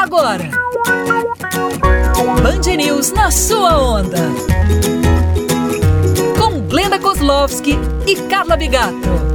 Agora, Band News na sua onda. Com Glenda Kozlovski e Carla Bigato.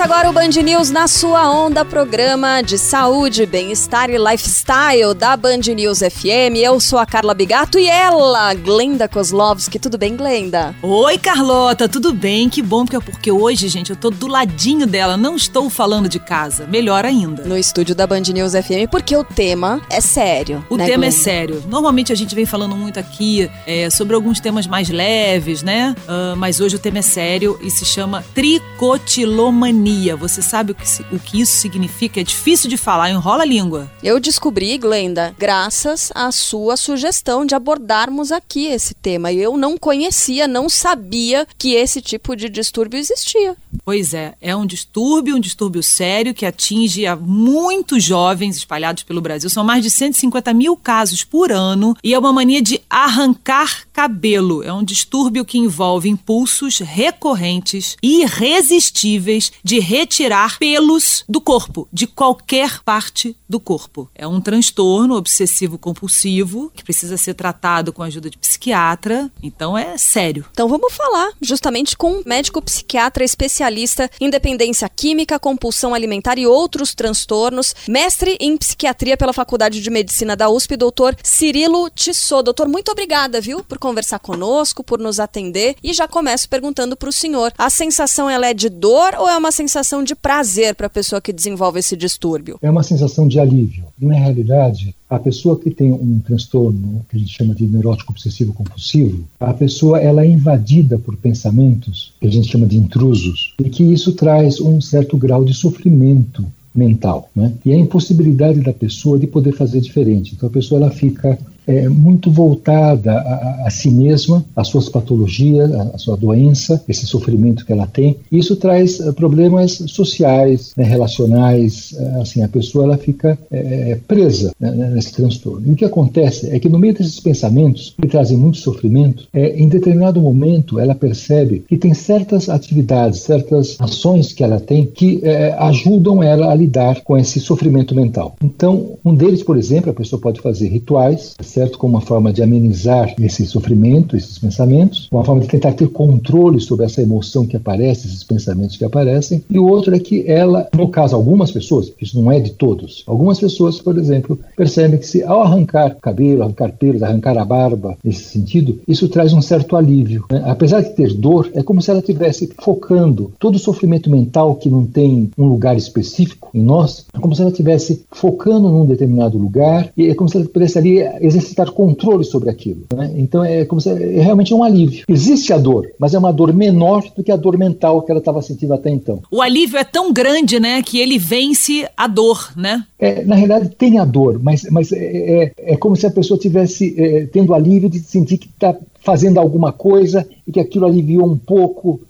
Começa agora o Band News na sua onda, programa de saúde, bem-estar e lifestyle da Band News FM. Eu sou a Carla Bigato e ela, Glenda Kozlovski. Tudo bem, Glenda? Oi, Carlota, tudo bem? Que bom, porque hoje, gente, eu tô do ladinho dela, não estou falando de casa. Melhor ainda. No estúdio da Band News FM, porque o tema é sério. O né, tema Glenda? é sério. Normalmente a gente vem falando muito aqui é, sobre alguns temas mais leves, né? Uh, mas hoje o tema é sério e se chama tricotilomania. Você sabe o que, o que isso significa? É difícil de falar, enrola a língua. Eu descobri, Glenda, graças à sua sugestão de abordarmos aqui esse tema. Eu não conhecia, não sabia que esse tipo de distúrbio existia. Pois é, é um distúrbio, um distúrbio sério que atinge a muitos jovens espalhados pelo Brasil. São mais de 150 mil casos por ano e é uma mania de arrancar cabelo. É um distúrbio que envolve impulsos recorrentes e irresistíveis de retirar pelos do corpo, de qualquer parte do corpo. É um transtorno obsessivo-compulsivo que precisa ser tratado com a ajuda de psiquiatra, então é sério. Então vamos falar justamente com um médico psiquiatra especialista em dependência química, compulsão alimentar e outros transtornos, mestre em psiquiatria pela Faculdade de Medicina da USP, doutor Cirilo Tissot. Doutor, muito obrigada, viu, por conversar conosco, por nos atender e já começo perguntando para o senhor, a sensação ela é de dor ou é uma sensação de prazer para a pessoa que desenvolve esse distúrbio? É uma sensação de alívio. Na realidade, a pessoa que tem um transtorno que a gente chama de neurótico obsessivo compulsivo, a pessoa ela é invadida por pensamentos que a gente chama de intrusos e que isso traz um certo grau de sofrimento mental, né? E a impossibilidade da pessoa de poder fazer diferente. Então a pessoa ela fica é, muito voltada a, a, si mesma, às suas patologias, à sua doença, esse sofrimento que ela tem. Isso traz uh, problemas sociais, né, relacionais. Uh, assim, a pessoa ela fica é, presa né, nesse transtorno. E o que acontece é que no meio desses pensamentos que trazem muito sofrimento, é, em determinado momento ela percebe que tem certas atividades, certas ações que ela tem que é, ajudam ela a lidar com esse sofrimento mental. Então, um deles, por exemplo, a pessoa pode fazer rituais certo? Como uma forma de amenizar esse sofrimento, esses pensamentos, uma forma de tentar ter controle sobre essa emoção que aparece, esses pensamentos que aparecem. E o outro é que ela, no caso, algumas pessoas, isso não é de todos, algumas pessoas, por exemplo, percebem que se ao arrancar cabelo, arrancar pelos, arrancar a barba, nesse sentido, isso traz um certo alívio. Né? Apesar de ter dor, é como se ela estivesse focando todo o sofrimento mental que não tem um lugar específico em nós, é como se ela estivesse focando num determinado lugar e é como se ela pudesse ali exercitar controle sobre aquilo. Né? Então é como se é realmente um alívio. Existe a dor, mas é uma dor menor do que a dor mental que ela estava sentindo até então. O alívio é tão grande, né, que ele vence a dor, né? É, na realidade tem a dor, mas, mas é, é, é como se a pessoa tivesse é, tendo alívio de sentir que está fazendo alguma coisa e que aquilo aliviou um pouco é,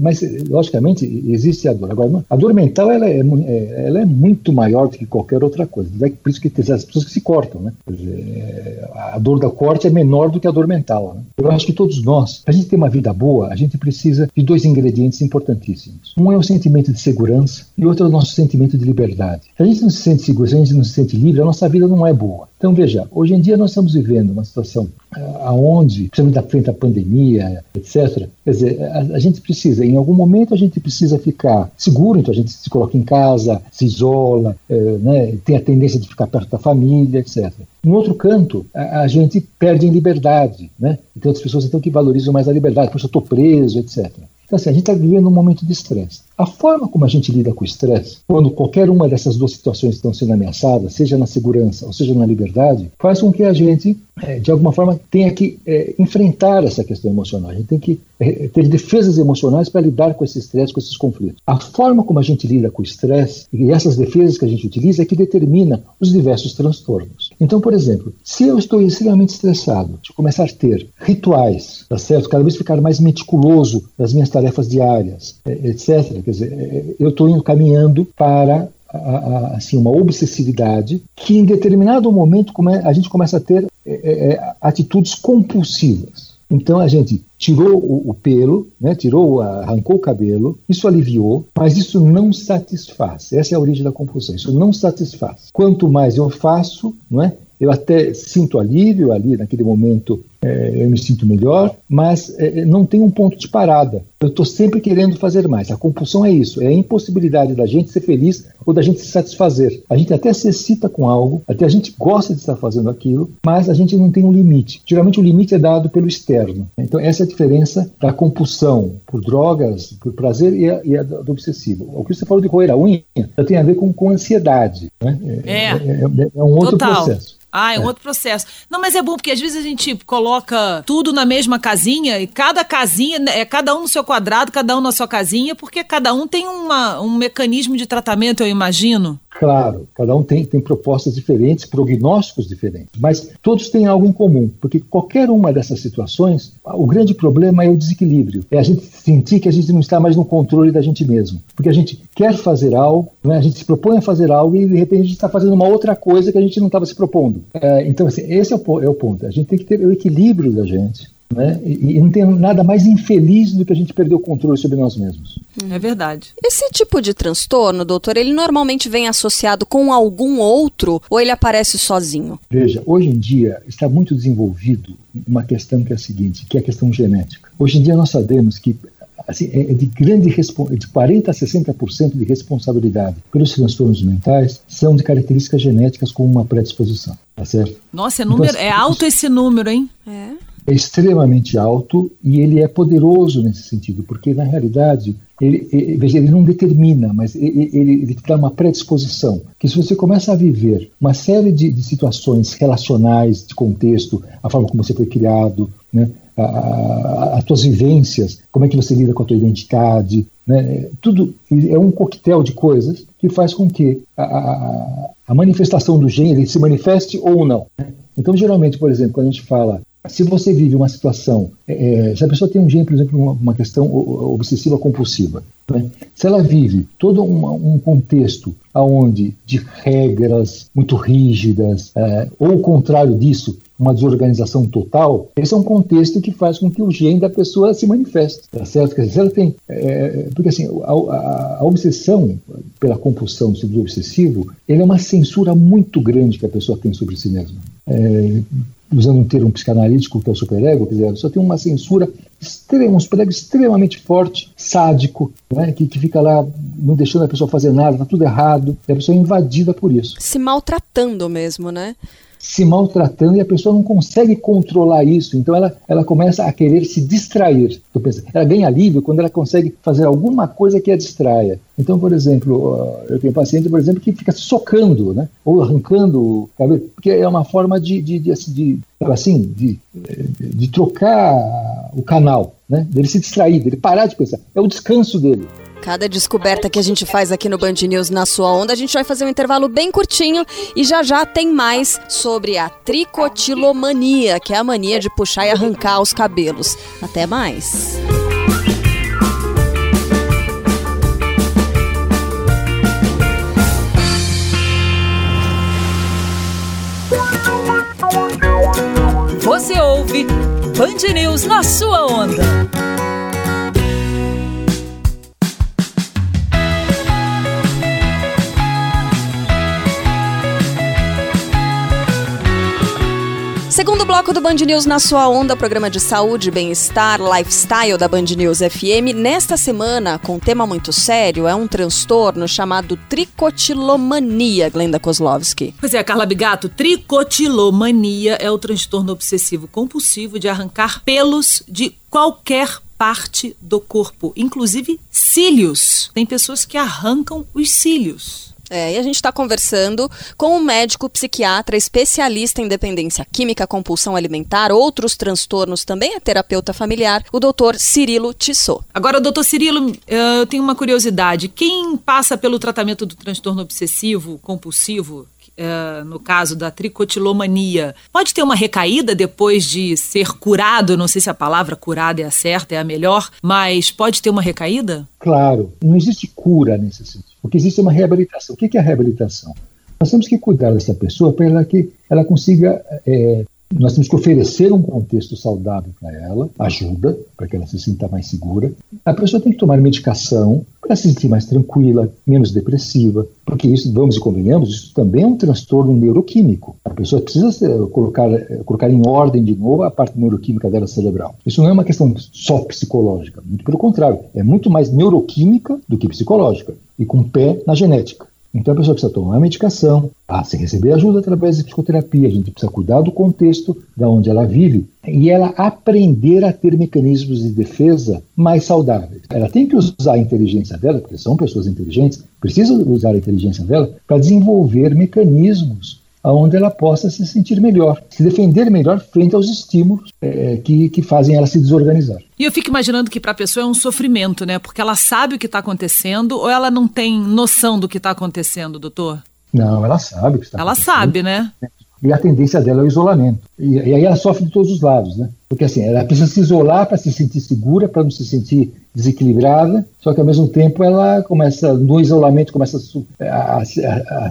mas, logicamente, existe a dor. Agora, a dor mental ela é, é, ela é muito maior do que qualquer outra coisa. É por isso que tem as pessoas que se cortam. Né? Dizer, a dor da corte é menor do que a dor mental. Né? Eu acho que todos nós, para a gente ter uma vida boa, a gente precisa de dois ingredientes importantíssimos. Um é o sentimento de segurança e outro é o nosso sentimento de liberdade. Se a gente não se sente seguro, se a gente não se sente livre, a nossa vida não é boa. Então, veja, hoje em dia nós estamos vivendo uma situação aonde, principalmente da frente à pandemia, etc. Quer dizer, a, a, gente precisa, em algum momento a gente precisa ficar seguro, então a gente se coloca em casa, se isola, é, né, tem a tendência de ficar perto da família, etc. No outro canto, a, a gente perde em liberdade, né? E tem outras pessoas então que valorizam mais a liberdade, poxa, eu estou preso, etc. Então, assim, a gente está vivendo um momento de estresse. A forma como a gente lida com o estresse, quando qualquer uma dessas duas situações estão sendo ameaçadas, seja na segurança ou seja na liberdade, faz com que a gente, é, de alguma forma, tenha que é, enfrentar essa questão emocional. A gente tem que é, ter defesas emocionais para lidar com esse estresse, com esses conflitos. A forma como a gente lida com o estresse e essas defesas que a gente utiliza é que determina os diversos transtornos. Então, por exemplo, se eu estou extremamente estressado, de começar a ter rituais, tá certo? Cada vez ficar mais meticuloso nas minhas tarefas diárias, é, etc. Quer dizer, é, eu estou caminhando para assim, uma obsessividade que em determinado momento a gente começa a ter é, é, atitudes compulsivas. Então a gente tirou o, o pelo, né, tirou, arrancou o cabelo, isso aliviou, mas isso não satisfaz. Essa é a origem da compulsão. Isso não satisfaz. Quanto mais eu faço, não é? Eu até sinto alívio ali naquele momento é, eu me sinto melhor, mas é, não tem um ponto de parada. Eu estou sempre querendo fazer mais. A compulsão é isso, é a impossibilidade da gente ser feliz ou da gente se satisfazer. A gente até se excita com algo, até a gente gosta de estar fazendo aquilo, mas a gente não tem um limite. Geralmente o limite é dado pelo externo. Então essa é a diferença da compulsão por drogas, por prazer e a, e a do obsessivo. O que você falou de roer a unha tem a ver com, com ansiedade. Né? É, é, é, é um outro Total. processo. Ah, é um é. outro processo. Não, mas é bom porque às vezes a gente coloca tudo na mesma casinha e cada casinha, né, é cada um no seu quadrado, cada um na sua casinha, porque cada um tem uma, um mecanismo de tratamento, eu imagino. Claro, cada um tem, tem propostas diferentes, prognósticos diferentes, mas todos têm algo em comum, porque qualquer uma dessas situações, o grande problema é o desequilíbrio, é a gente sentir que a gente não está mais no controle da gente mesmo, porque a gente quer fazer algo, né, a gente se propõe a fazer algo e de repente a gente está fazendo uma outra coisa que a gente não estava se propondo. É, então, assim, esse é o, é o ponto, a gente tem que ter o equilíbrio da gente, né? E, e, não tem nada mais infeliz do que a gente perder o controle sobre nós mesmos. É verdade. Esse tipo de transtorno, doutor, ele normalmente vem associado com algum outro ou ele aparece sozinho? Veja, hoje em dia está muito desenvolvido uma questão que é a seguinte, que é a questão genética. Hoje em dia nós sabemos que assim, é de grande de 40 a 60% de responsabilidade pelos transtornos mentais são de características genéticas com uma predisposição, tá certo? Nossa, é, número, então, é alto esse número, hein? É é extremamente alto e ele é poderoso nesse sentido, porque na realidade ele, ele, veja, ele não determina, mas ele, ele, ele dá uma predisposição. Que se você começa a viver uma série de, de situações relacionais, de contexto, a forma como você foi criado, né, as tuas vivências, como é que você lida com a tua identidade, né, tudo é um coquetel de coisas que faz com que a, a, manifestação do gene se manifeste ou não. Né? Então, geralmente, por exemplo, quando a gente fala se você vive uma situação, é, é, se a pessoa tem um gene, por exemplo, uma, uma questão obsessiva compulsiva, né? se ela vive todo um, contexto aonde de regras muito rígidas, é, ou o contrário disso, uma desorganização total, esse é um contexto que faz com que o gene da pessoa se manifeste, tá certo? Quer dizer, ela tem, é, porque assim, a, a, a, obsessão pela compulsão do obsessivo, ele é uma censura muito grande que a pessoa tem sobre si mesma. É, usando um termo psicanalítico que é o superego, quer dizer, só tem uma censura extrema, um superego extremamente forte, sádico, né, que, que fica lá não deixando a pessoa fazer nada, tá tudo errado, e a pessoa é invadida por isso. Se maltratando mesmo, né? Se maltratando e a pessoa não consegue controlar isso. Então ela, ela começa a querer se distrair. Ela ganha alívio quando ela consegue fazer alguma coisa que a distraia. Então, por exemplo, eu tenho paciente, por exemplo, que fica socando, né? Ou arrancando o cabelo, porque é uma forma de, de, de, de assim, de, de trocar o canal, né? Dele se distrair, dele parar de pensar. É o descanso dele. Cada descoberta que a gente faz aqui no Band News na sua onda, a gente vai fazer um intervalo bem curtinho e já já tem mais sobre a tricotilomania, que é a mania de puxar e arrancar os cabelos. Até mais. Você ouve Band News na sua onda. Bloco do Band News na sua onda, programa de saúde, bem-estar, lifestyle da Band News FM. Nesta semana, com um tema muito sério, é um transtorno chamado tricotilomania, Glenda Kozlovski. Pois é, Carla Bigato, tricotilomania é o transtorno obsessivo compulsivo de arrancar pelos de qualquer parte do corpo, inclusive cílios. Tem pessoas que arrancam os cílios. É, e a gente está conversando com um médico psiquiatra especialista em dependência química, compulsão alimentar, outros transtornos, também é terapeuta familiar, o doutor Cirilo Tissot. Agora, doutor Cirilo, eu tenho uma curiosidade. Quem passa pelo tratamento do transtorno obsessivo compulsivo, Uh, no caso da tricotilomania, pode ter uma recaída depois de ser curado? Não sei se a palavra curada é a certa, é a melhor, mas pode ter uma recaída? Claro, não existe cura nesse sentido, porque existe uma reabilitação. O que é a reabilitação? Nós temos que cuidar dessa pessoa para que ela consiga é, nós temos que oferecer um contexto saudável para ela, ajuda, para que ela se sinta mais segura. A pessoa tem que tomar medicação para se sentir mais tranquila, menos depressiva, porque isso, vamos e convenhamos, isso também é um transtorno neuroquímico. A pessoa precisa colocar, colocar em ordem de novo a parte neuroquímica dela cerebral. Isso não é uma questão só psicológica, muito pelo contrário, é muito mais neuroquímica do que psicológica, e com pé na genética. Então a pessoa precisa tomar a medicação, ah, se receber ajuda através de psicoterapia, a gente precisa cuidar do contexto da onde ela vive e ela aprender a ter mecanismos de defesa mais saudáveis. Ela tem que usar a inteligência dela, porque são pessoas inteligentes, precisa usar a inteligência dela para desenvolver mecanismos onde ela possa se sentir melhor, se defender melhor frente aos estímulos é, que, que fazem ela se desorganizar. E eu fico imaginando que para a pessoa é um sofrimento, né? Porque ela sabe o que está acontecendo ou ela não tem noção do que está acontecendo, doutor? Não, ela sabe o que está Ela sabe, né? E a tendência dela é o isolamento. E, e aí ela sofre de todos os lados, né? Porque assim, ela precisa se isolar para se sentir segura, para não se sentir desequilibrada, só que ao mesmo tempo ela começa, no isolamento, começa a,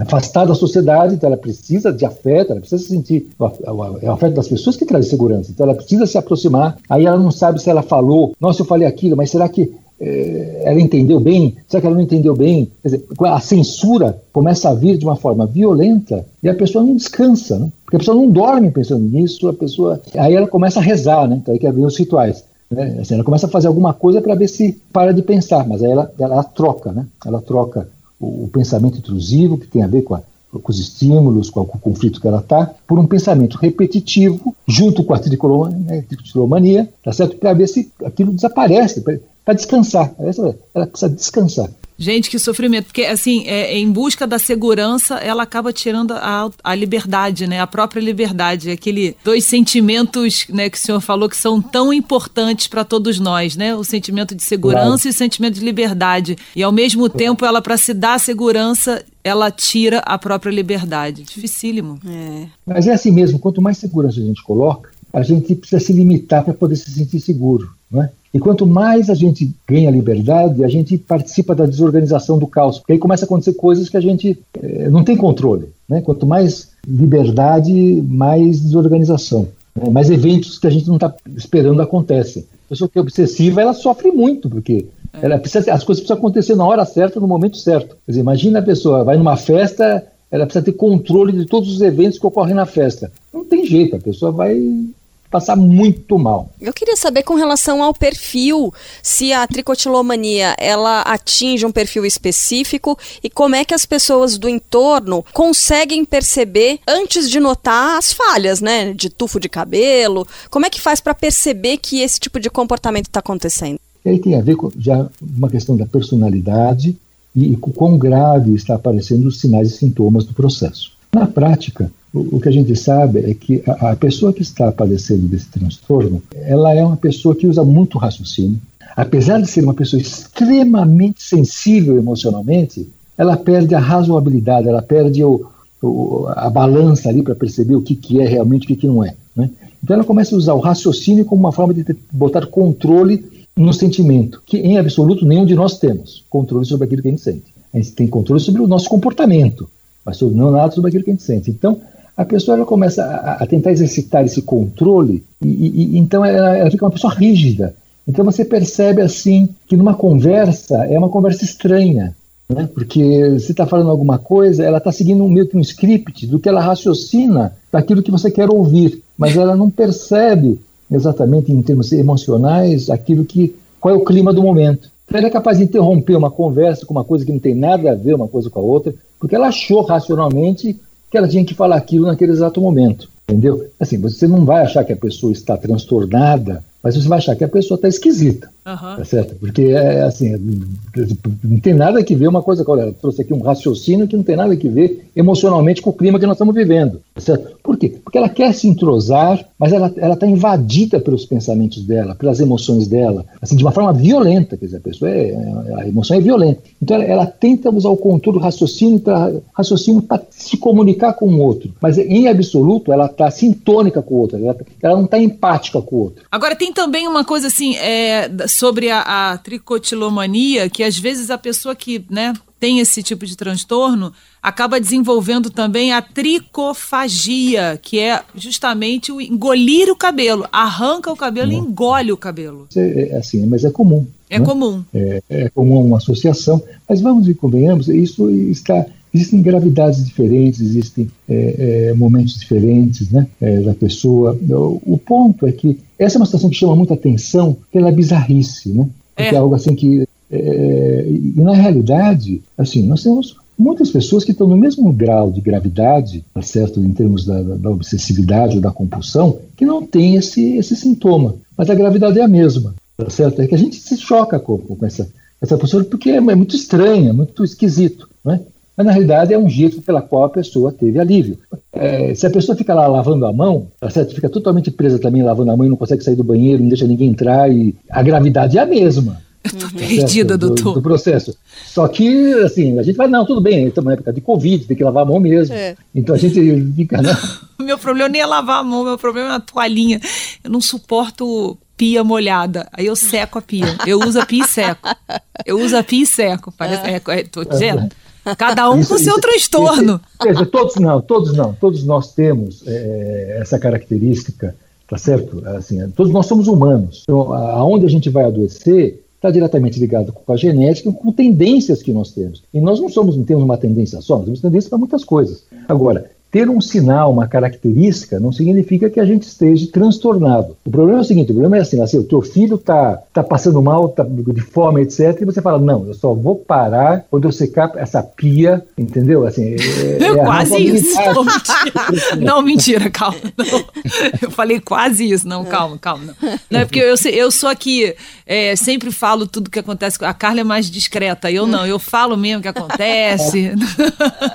afastar da sociedade, então ela precisa de afeto, ela precisa se sentir, é o afeto das pessoas que traz segurança, então ela precisa se aproximar, aí ela não sabe se ela falou, nossa, eu falei aquilo, mas será que ela entendeu bem? Será que ela não entendeu bem? Dizer, a censura começa a vir de uma forma violenta e a pessoa não descansa, né? Porque a pessoa não dorme pensando nisso, a pessoa. Aí ela começa a rezar, né? Então aí que vem os rituais. Né? Assim, ela começa a fazer alguma coisa para ver se para de pensar, mas aí ela, ela, troca, né? Ela troca o, o, pensamento intrusivo, que tem a ver com, a, com os estímulos, com, o conflito que ela está, por um pensamento repetitivo, junto com a tricolomania, né? tá certo? Para ver se aquilo desaparece, para descansar. Ela precisa descansar. Gente, que sofrimento. Porque, assim, é, em busca da segurança, ela acaba tirando a, a liberdade, né? A própria liberdade. Aquele dois sentimentos né, que o senhor falou que são tão importantes para todos nós, né? O sentimento de segurança claro. e o sentimento de liberdade. E, ao mesmo claro. tempo, ela, para se dar segurança, ela tira a própria liberdade. Dificílimo. É. Mas é assim mesmo. Quanto mais segurança a gente coloca, a gente precisa se limitar para poder se sentir seguro. Né? E quanto mais a gente ganha liberdade, a gente participa da desorganização do caos. Porque aí começa a acontecer coisas que a gente é, não tem controle. Né? Quanto mais liberdade, mais desorganização. Né? Mais eventos que a gente não está esperando acontecem. A pessoa que é obsessiva, ela sofre muito, porque ela precisa, as coisas precisam acontecer na hora certa, no momento certo. Quer dizer, imagina a pessoa vai numa festa, ela precisa ter controle de todos os eventos que ocorrem na festa. Não tem jeito, a pessoa vai passar muito mal. Eu queria saber com relação ao perfil, se a tricotilomania ela atinge um perfil específico e como é que as pessoas do entorno conseguem perceber antes de notar as falhas, né, de tufo de cabelo. Como é que faz para perceber que esse tipo de comportamento está acontecendo? E aí tem a ver com já uma questão da personalidade e, e com quão grave está aparecendo os sinais e sintomas do processo. Na prática, o, que a gente sabe é que a, a, pessoa que está padecendo desse transtorno, ela é uma pessoa que usa muito raciocínio. Apesar de ser uma pessoa extremamente sensível emocionalmente, ela perde a razoabilidade, ela perde o, o, a balança ali para perceber o que, que é realmente e o que, que não é. Né? Então ela começa a usar o raciocínio como uma forma de ter, botar controle no sentimento, que em absoluto nenhum de nós temos controle sobre aquilo que a gente sente. A gente tem controle sobre o nosso comportamento, mas não nada sobre aquilo que a gente sente. Então, a pessoa ela começa a, a tentar exercitar esse controle e, e, então ela, ela fica uma pessoa rígida. Então você percebe assim que numa conversa é uma conversa estranha, né? porque você está falando alguma coisa, ela está seguindo um, meio que um script do que ela raciocina daquilo que você quer ouvir, mas ela não percebe exatamente em termos emocionais aquilo que qual é o clima do momento. Então ela é capaz de interromper uma conversa com uma coisa que não tem nada a ver uma coisa com a outra, porque ela achou racionalmente que ela tinha que falar aquilo naquele exato momento. Entendeu? Assim, você não vai achar que a pessoa está transtornada mas você vai achar que a pessoa está esquisita, uhum. tá certo? Porque é assim, não tem nada que ver uma coisa com ela trouxe aqui um raciocínio que não tem nada que ver emocionalmente com o clima que nós estamos vivendo, tá certo? Por quê? Porque ela quer se entrosar, mas ela está invadida pelos pensamentos dela, pelas emoções dela, assim, de uma forma violenta, quer dizer, a pessoa é, a emoção é violenta. Então ela, ela tenta usar o controle raciocínio para raciocínio para se comunicar com o outro, mas em absoluto ela está sintônica com o outro, ela, ela não está empática com o outro. Agora tem também uma coisa assim é, sobre a, a tricotilomania, que às vezes a pessoa que né, tem esse tipo de transtorno acaba desenvolvendo também a tricofagia, que é justamente o engolir o cabelo. Arranca o cabelo e engole o cabelo. É, é assim, mas é comum. É né? comum. É, é comum uma associação, mas vamos e convenhamos, isso está Existem gravidades diferentes, existem é, é, momentos diferentes né, é, da pessoa. O, o, ponto é que essa é uma situação que chama muita atenção, pela bizarrice, né? Porque é, é algo assim que. É, e na realidade, assim, nós temos muitas pessoas que estão no mesmo grau de gravidade, tá certo, em termos da, da, obsessividade ou da compulsão, que não tem esse, esse sintoma. Mas a gravidade é a mesma, tá certo? É que a gente se choca com, com essa, essa pessoa porque é, é muito estranha, muito esquisito, né? Mas na realidade é um jeito pela qual a pessoa teve alívio. É, se a pessoa fica lá lavando a mão, tá certo? fica totalmente presa também lavando a mão e não consegue sair do banheiro, não deixa ninguém entrar, e a gravidade é a mesma. Eu tô tá perdida, do, doutor. Do processo. Só que, assim, a gente vai, não, tudo bem, estamos na época de Covid, tem que lavar a mão mesmo. É. Então a gente fica. Né? meu problema nem é lavar a mão, meu problema é a toalhinha. Eu não suporto pia molhada. Aí eu seco a pia. Eu uso a pia e seco. Eu uso a pia e seco. Parece, é, é, tô dizendo. Cada um isso, com seu transtorno. Isso, todos não, todos não. Todos nós temos é, essa característica, tá certo? Assim, todos nós somos humanos. Então, aonde a gente vai adoecer está diretamente ligado com a genética, com tendências que nós temos. E nós não somos, não temos uma tendência só, nós temos tendência para muitas coisas. Agora, ter um sinal, uma característica, não significa que a gente esteja transtornado. O problema é o seguinte: o problema é assim, assim o teu filho está tá passando mal, tá de fome, etc., e você fala, não, eu só vou parar quando eu secar essa pia, entendeu? Assim, é, é quase isso. Não mentira. não, mentira, calma. Não. Eu falei quase isso. Não, calma, calma. Não, não é porque eu, eu sou aqui, é, sempre falo tudo que acontece. A Carla é mais discreta, eu não, eu falo mesmo o que acontece.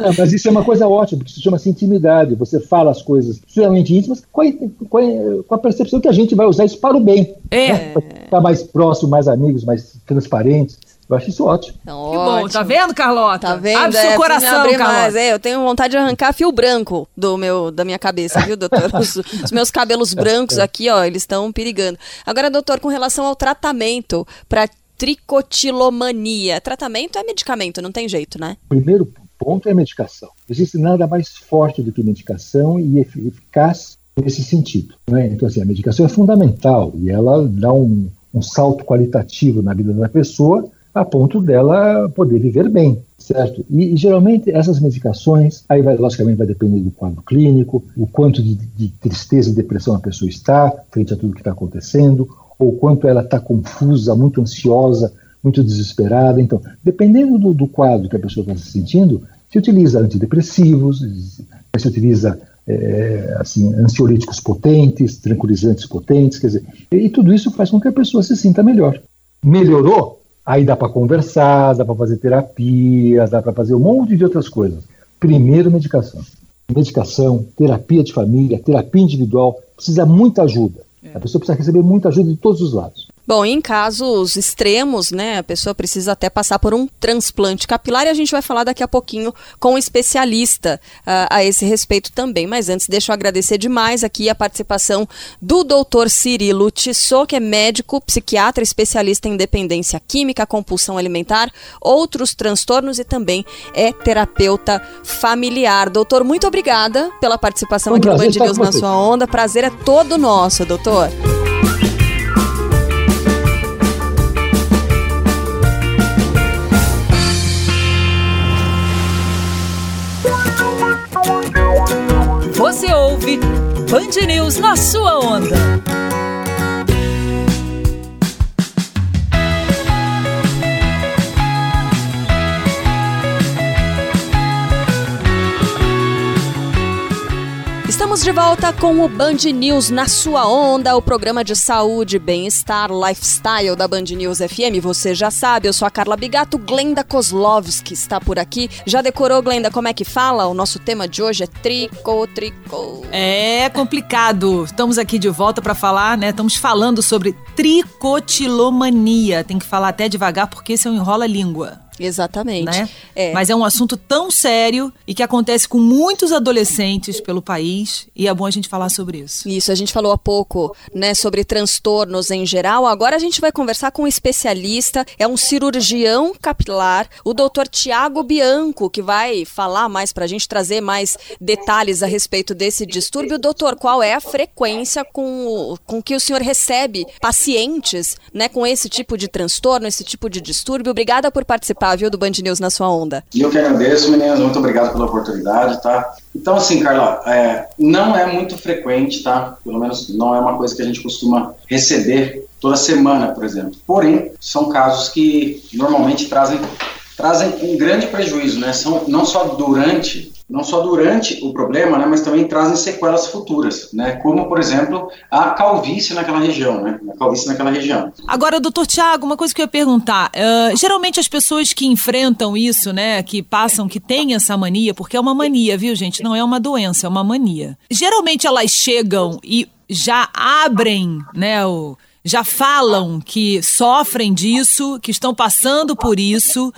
Não, mas isso é uma coisa ótima, porque se chama assim intimidade, você fala as coisas extremamente íntimas com a, com a, com a percepção que a gente vai usar isso para o bem. É. Né? Para ficar mais próximo, mais amigos, mais transparentes. Eu acho isso ótimo. Então, que ótimo. bom, tá vendo, Carlota? Tá vendo? Abre é, seu coração, Carlota. Mais. É, eu tenho vontade de arrancar fio branco do meu, da minha cabeça, viu, doutor? Os, os meus cabelos brancos aqui, ó, eles estão perigando. Agora, doutor, com relação ao tratamento para tricotilomania, tratamento é medicamento, não tem jeito, né? Primeiro ponto é medicação. Não existe nada mais forte do que medicação e eficaz nesse sentido. Né? Então, assim, a medicação é fundamental e ela dá um, um salto qualitativo na vida da pessoa a ponto dela poder viver bem, certo? E, e, geralmente essas medicações, aí vai, logicamente vai depender do quadro clínico, o quanto de, de tristeza e depressão a pessoa está frente a tudo que está acontecendo, ou quanto ela está confusa, muito ansiosa, muito desesperada. Então, dependendo do, do quadro que a pessoa está se sentindo, se utiliza antidepressivos, se utiliza é, assim, ansiolíticos potentes, tranquilizantes potentes, quer dizer, e tudo isso faz com que a pessoa se sinta melhor. Melhorou? Aí dá para conversar, dá para fazer terapia, dá para fazer um monte de outras coisas. Primeiro, medicação. Medicação, terapia de família, terapia individual, precisa muita ajuda. É. A pessoa precisa receber muita ajuda de todos os lados. Bom, em casos extremos, né, a pessoa precisa até passar por um transplante capilar e a gente vai falar daqui a pouquinho com um especialista uh, a esse respeito também. Mas antes, deixa eu agradecer demais aqui a participação do doutor Cirilo Tissot, que é médico, psiquiatra, especialista em dependência química, compulsão alimentar, outros transtornos e também é terapeuta familiar. Doutor, muito obrigada pela participação um aqui no Band News na sua onda. Prazer é todo nosso, doutor. Você ouve Band News na sua onda. Estamos de volta com o Band News na sua onda, o programa de saúde, bem-estar, lifestyle da Band News FM. Você já sabe, eu sou a Carla Bigato, Glenda Kozlovski está por aqui. Já decorou, Glenda, como é que fala? O nosso tema de hoje é tricô, tricô. É complicado. Estamos aqui de volta para falar, né? Estamos falando sobre tricotilomania. Tem que falar até devagar porque esse é um enrola-língua. Exatamente. Né? É. Mas é um assunto tão sério e que acontece com muitos adolescentes pelo país e é bom a gente falar sobre isso. Isso, a gente falou há pouco né, sobre transtornos em geral. Agora a gente vai conversar com um especialista, é um cirurgião capilar, o doutor Tiago Bianco, que vai falar mais para a gente, trazer mais detalhes a respeito desse distúrbio. Doutor, qual é a frequência com, com que o senhor recebe pacientes né, com esse tipo de transtorno, esse tipo de distúrbio? Obrigada por participar viu, do Band News na sua onda. E eu que agradeço, meninas, muito obrigado pela oportunidade, tá? Então, assim, Carla, é, não é muito frequente, tá? Pelo menos não é uma coisa que a gente costuma receber toda semana, por exemplo. Porém, são casos que normalmente trazem trazem um grande prejuízo, né? São não só durante não só durante o problema, né, mas também trazem sequelas futuras, né, como, por exemplo, a calvície naquela região, né, a calvície naquela região. Agora, doutor Tiago, uma coisa que eu ia perguntar, uh, geralmente as pessoas que enfrentam isso, né, que passam, que têm essa mania, porque é uma mania, viu, gente, não é uma doença, é uma mania. Geralmente elas chegam e já abrem, né, o já falam que sofrem disso, que estão passando por isso,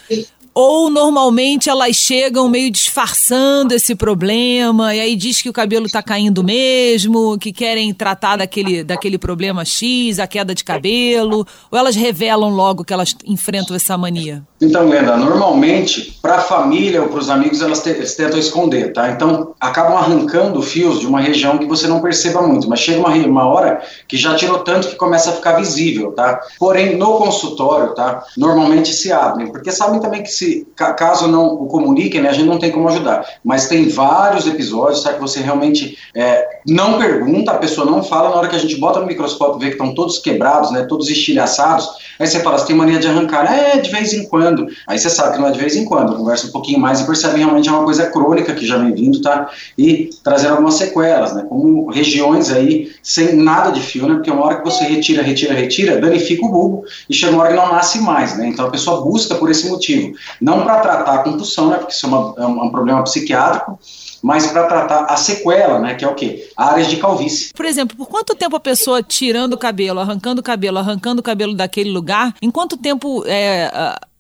ou normalmente elas chegam meio disfarçando esse problema e aí diz que o cabelo está caindo mesmo, que querem tratar daquele, daquele problema X, a queda de cabelo, ou elas revelam logo que elas enfrentam essa mania? Então, Lenda, normalmente, para a família ou para os amigos, elas te, eles tentam esconder, tá? Então, acabam arrancando fios de uma região que você não perceba muito, mas chega uma, uma hora que já tirou tanto que começa a ficar visível, tá? Porém, no consultório, tá? Normalmente se abrem, porque sabem também que se se caso não o comuniquem, né, a gente não tem como ajudar. Mas tem vários episódios, sabe, que você realmente é, não pergunta, a pessoa não fala, na hora que a gente bota no microscópio vê que estão todos quebrados, né, todos estilhaçados, aí você fala, você tem mania de arrancar, é, de vez em quando. Aí você sabe que não é de vez em quando, conversa um pouquinho mais e percebe realmente é uma coisa crônica que já vem vindo, tá? E trazendo algumas sequelas, né, como regiões aí sem nada de fio, né, porque uma hora que você retira, retira, retira, danifica o bulbo e chega uma hora que não nasce mais, né, então a pessoa busca por esse motivo. Não para tratar a compulsão, né, porque isso é, uma, é um problema psiquiátrico, mas para tratar a sequela, né, que é o quê? Áreas de calvície. Por exemplo, por quanto tempo a pessoa tirando o cabelo, arrancando o cabelo, arrancando o cabelo daquele lugar, em quanto tempo é,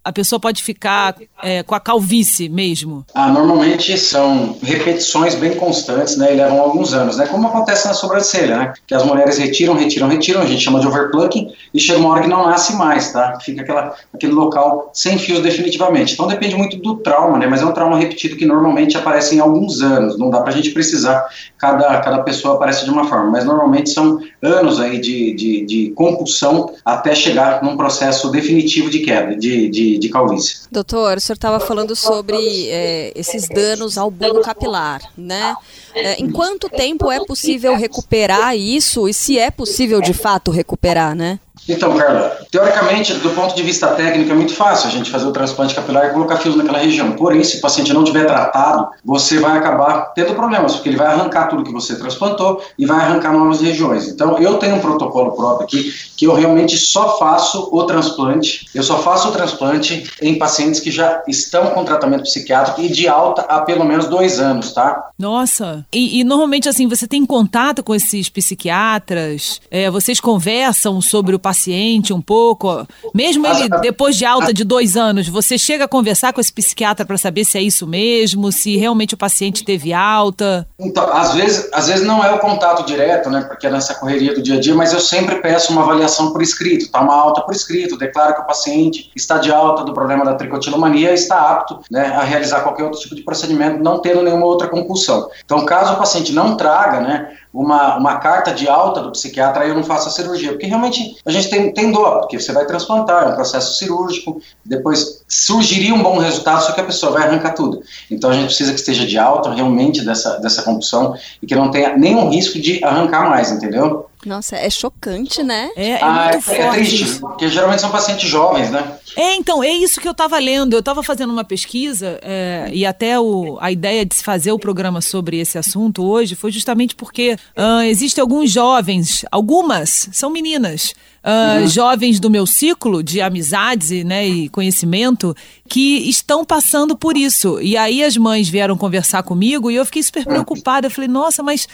a pessoa pode ficar é, com a calvície mesmo? Ah, normalmente são repetições bem constantes, né, e levam alguns anos, né, como acontece na sobrancelha, né, que as mulheres retiram, retiram, retiram, a gente chama de overplucking, e chega uma hora que não nasce mais, tá, fica aquela, aquele local sem fios definitivamente. Então depende muito do trauma, né, mas é um trauma repetido que normalmente aparece em alguns anos, não dá pra gente precisar, cada, cada pessoa aparece de uma forma, mas normalmente são anos aí de, de, de compulsão até chegar num processo definitivo de queda, de, de de, calvície. Doutor, o senhor estava falando sobre é, esses danos ao bulbo capilar, né? É, em quanto tempo é possível recuperar isso e se é possível de fato recuperar, né? Então, Carla, teoricamente, do ponto de vista técnico, é muito fácil a gente fazer o transplante capilar e colocar fios naquela região. Porém, se o paciente não tiver tratado, você vai acabar tendo problemas, porque ele vai arrancar tudo que você transplantou e vai arrancar novas regiões. Então, eu tenho um protocolo próprio aqui que eu realmente só faço o transplante, eu só faço o transplante em pacientes que já estão com tratamento psiquiátrico e de alta há pelo menos dois anos, tá? Nossa! E, e normalmente, assim, você tem contato com esses psiquiatras? É, vocês conversam sobre o paciente? Paciente um pouco? Mesmo ele, As- depois de alta de dois anos, você chega a conversar com esse psiquiatra para saber se é isso mesmo, se realmente o paciente teve alta? Então, às vezes, às vezes não é o contato direto, né? Porque é nessa correria do dia a dia, mas eu sempre peço uma avaliação por escrito, tá? Uma alta por escrito, declaro que o paciente está de alta do problema da tricotilomania e está apto né, a realizar qualquer outro tipo de procedimento, não tendo nenhuma outra compulsão. Então, caso o paciente não traga, né? Uma, uma carta de alta do psiquiatra, aí eu não faço a cirurgia, porque realmente a gente tem, tem dó, porque você vai transplantar, é um processo cirúrgico, depois surgiria um bom resultado, só que a pessoa vai arrancar tudo. Então a gente precisa que esteja de alta realmente dessa, dessa compulsão e que não tenha nenhum risco de arrancar mais, entendeu? Nossa, é chocante, né? É, é ah, muito é, forte. é triste, porque geralmente são pacientes jovens, né? É, então, é isso que eu estava lendo. Eu estava fazendo uma pesquisa é, e até o, a ideia de se fazer o programa sobre esse assunto hoje foi justamente porque ah, existem alguns jovens, algumas são meninas, ah, jovens do meu ciclo de amizades e, né, e conhecimento que estão passando por isso. E aí as mães vieram conversar comigo e eu fiquei super preocupada. Eu falei, nossa, mas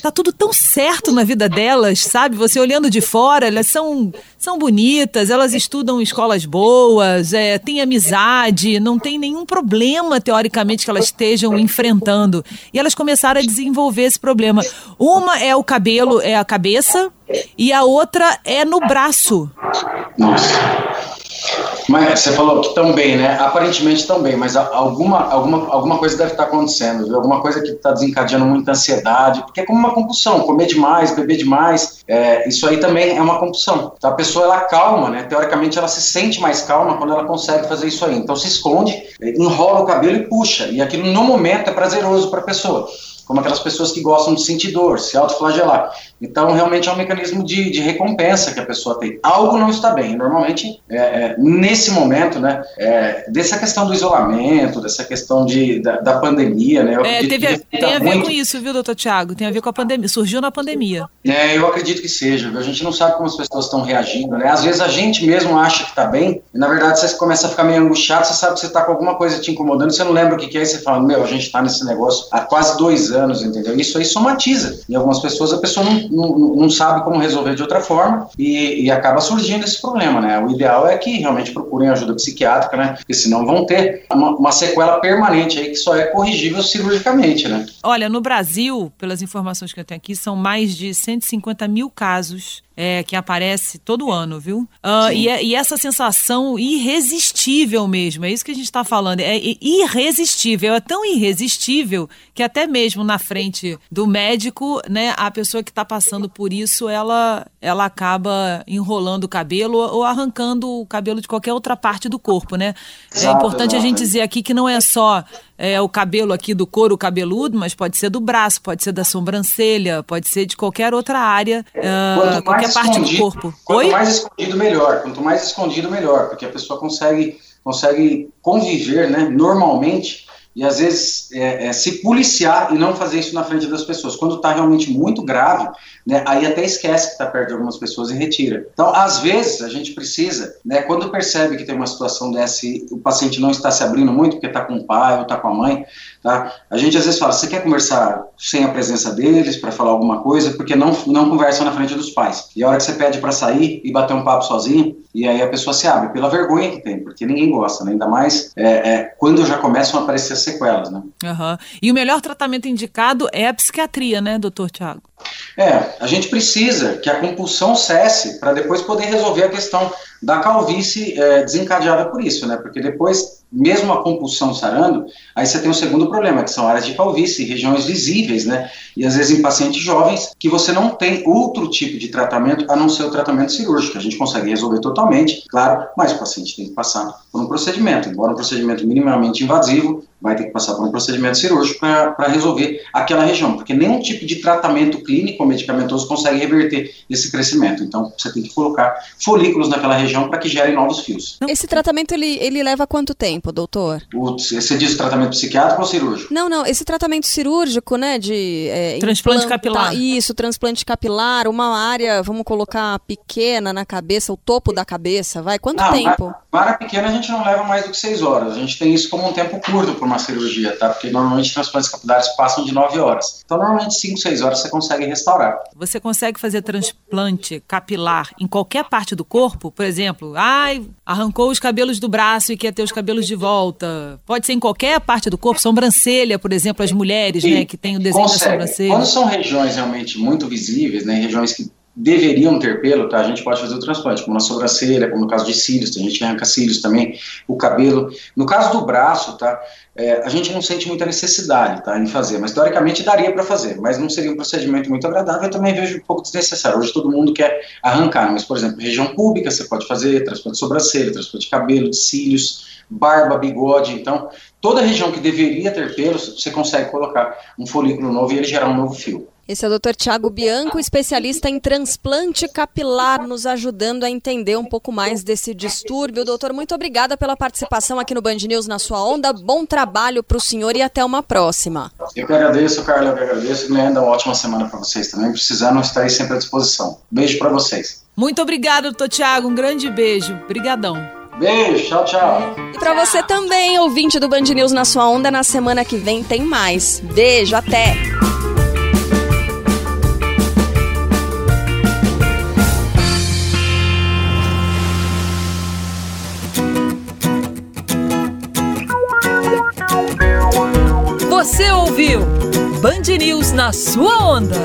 tá tudo tão certo na vida delas, sabe? Você olhando de fora, elas são, são bonitas, elas estudam em escolas boas, é, têm amizade, não tem nenhum problema, teoricamente, que elas estejam enfrentando. E elas começaram a desenvolver esse problema. Uma é o cabelo, é a cabeça, e a outra é no braço. Nossa. Mas você falou que estão bem, né? Aparentemente bem, mas alguma, alguma, alguma coisa deve estar acontecendo, viu? Alguma coisa que está desencadeando muita ansiedade, porque é como uma compulsão, comer demais, beber demais, é, isso aí também é uma compulsão. Então a pessoa, ela calma, né? Teoricamente ela se sente mais calma quando ela consegue fazer isso aí. Então se esconde, enrola o cabelo e puxa, e aquilo no momento é prazeroso para a pessoa. Como aquelas pessoas que gostam de sentir dor, se autoflagelar. Então, realmente é um mecanismo de, de recompensa que a pessoa tem. Algo não está bem. Normalmente, é, é, nesse momento, né, é, dessa questão do isolamento, dessa questão de, da, da pandemia, né, É, teve, a- tem a ver muito- com isso, viu, doutor Tiago? Tem a ver com a pandemia. Surgiu na pandemia. É, eu acredito que seja, viu? A gente não sabe como as pessoas estão reagindo, né? Às vezes a gente mesmo acha que está bem, e na verdade você começa a ficar meio angustiado, você sabe que você está com alguma coisa te incomodando, você não lembra o que, que é, e você fala, meu, a gente está nesse negócio há quase dois anos, entendeu? Isso aí somatiza. E algumas pessoas, a pessoa não, não, não sabe como resolver de outra forma e, e acaba surgindo esse problema, né? O ideal é que realmente procurem ajuda psiquiátrica, né? Porque senão vão ter uma, uma sequela permanente aí que só é corrigível cirurgicamente, né? Olha, no Brasil, pelas informações que eu tenho aqui, são mais de 150 mil casos é, que aparece todo ano, viu? Ah, e, é- e essa sensação irresistível mesmo, é isso que a gente está falando, é irresistível, é tão irresistível que até mesmo na frente do médico, né, a pessoa que está passando por isso, ela, ela acaba enrolando o cabelo ou arrancando o cabelo de qualquer outra parte do corpo, né? É importante a gente dizer aqui que não é só é, o cabelo aqui do couro cabeludo, mas pode ser do braço, pode ser da sobrancelha, pode ser de qualquer outra área, Quanto qualquer parte do corpo. Quanto Oi? mais escondido, melhor. Quanto mais escondido, melhor. Porque a pessoa consegue, consegue conviver né, normalmente e, às vezes, é, é, se policiar e não fazer isso na frente das pessoas. Quando está realmente muito grave, né, aí até esquece que está perto de algumas pessoas e retira. Então, às vezes, a gente precisa, né, quando percebe que tem uma situação dessa e o paciente não está se abrindo muito, porque está com o pai ou está com a mãe, tá? a gente às vezes fala, você quer conversar sem a presença deles, para falar alguma coisa, porque não, não conversam na frente dos pais. E a hora que você pede para sair e bater um papo sozinho, e aí a pessoa se abre, pela vergonha que tem, porque ninguém gosta, né? ainda mais é, é, quando já começam a aparecer as sequelas, né? Aham. E o melhor tratamento indicado é a psiquiatria, né, doutor Tiago? É, a gente precisa que a compulsão cesse para depois poder resolver a questão da calvície é, desencadeada por isso, né? Porque depois, mesmo a compulsão sarando, aí você tem um segundo problema, que são áreas de calvície, regiões visíveis, né? E às vezes em pacientes jovens, que você não tem outro tipo de tratamento a não ser o tratamento cirúrgico. A gente consegue resolver totalmente, claro, mas o paciente tem que passar por um procedimento. Embora um procedimento minimamente invasivo, vai ter que passar por um procedimento cirúrgico para resolver aquela região, porque nenhum tipo de tratamento clínico ou medicamentoso consegue reverter esse crescimento. Então, você tem que colocar folículos naquela região para que gerem novos fios. Esse tratamento ele, ele leva quanto tempo? Tempo, doutor? O, você diz tratamento psiquiátrico ou cirúrgico? Não, não. Esse tratamento cirúrgico, né? De. É, transplante capilar. Isso, transplante capilar, uma área, vamos colocar, pequena na cabeça, o topo da cabeça, vai. Quanto não, tempo? Uma área pequena a gente não leva mais do que seis horas. A gente tem isso como um tempo curto para uma cirurgia, tá? Porque normalmente transplantes capilares passam de nove horas. Então, normalmente, cinco, seis horas você consegue restaurar. Você consegue fazer transplante capilar em qualquer parte do corpo? Por exemplo, ai, arrancou os cabelos do braço e quer ter os cabelos de volta. Pode ser em qualquer parte do corpo, sobrancelha, por exemplo, as mulheres, né, que tem o desenho consegue. da sobrancelha. Quando são regiões realmente muito visíveis, né, regiões que deveriam ter pelo, tá? A gente pode fazer o transplante, como na sobrancelha, como no caso de cílios, tem gente que arranca cílios também, o cabelo. No caso do braço, tá? É, a gente não sente muita necessidade, tá, em fazer, mas teoricamente daria para fazer, mas não seria um procedimento muito agradável. Eu também vejo um pouco desnecessário. Hoje todo mundo quer arrancar, mas por exemplo, região pública você pode fazer transplante de sobrancelha, transplante de cabelo, de cílios, barba, bigode. Então, toda região que deveria ter pelos, você consegue colocar um folículo novo e ele gerar um novo fio. Esse é o Dr. Tiago Bianco, especialista em transplante capilar, nos ajudando a entender um pouco mais desse distúrbio. Doutor, muito obrigada pela participação aqui no Band News na sua onda. Bom trabalho para o senhor e até uma próxima. Eu que agradeço, Carla, eu que agradeço. E uma ótima semana para vocês também. Precisando, estar aí sempre à disposição. Beijo para vocês. Muito obrigada, doutor Tiago. Um grande beijo. Obrigadão. Beijo, tchau, tchau. E para você também, ouvinte do Band News na sua onda, na semana que vem tem mais. Beijo, até! Você ouviu Band News na sua onda.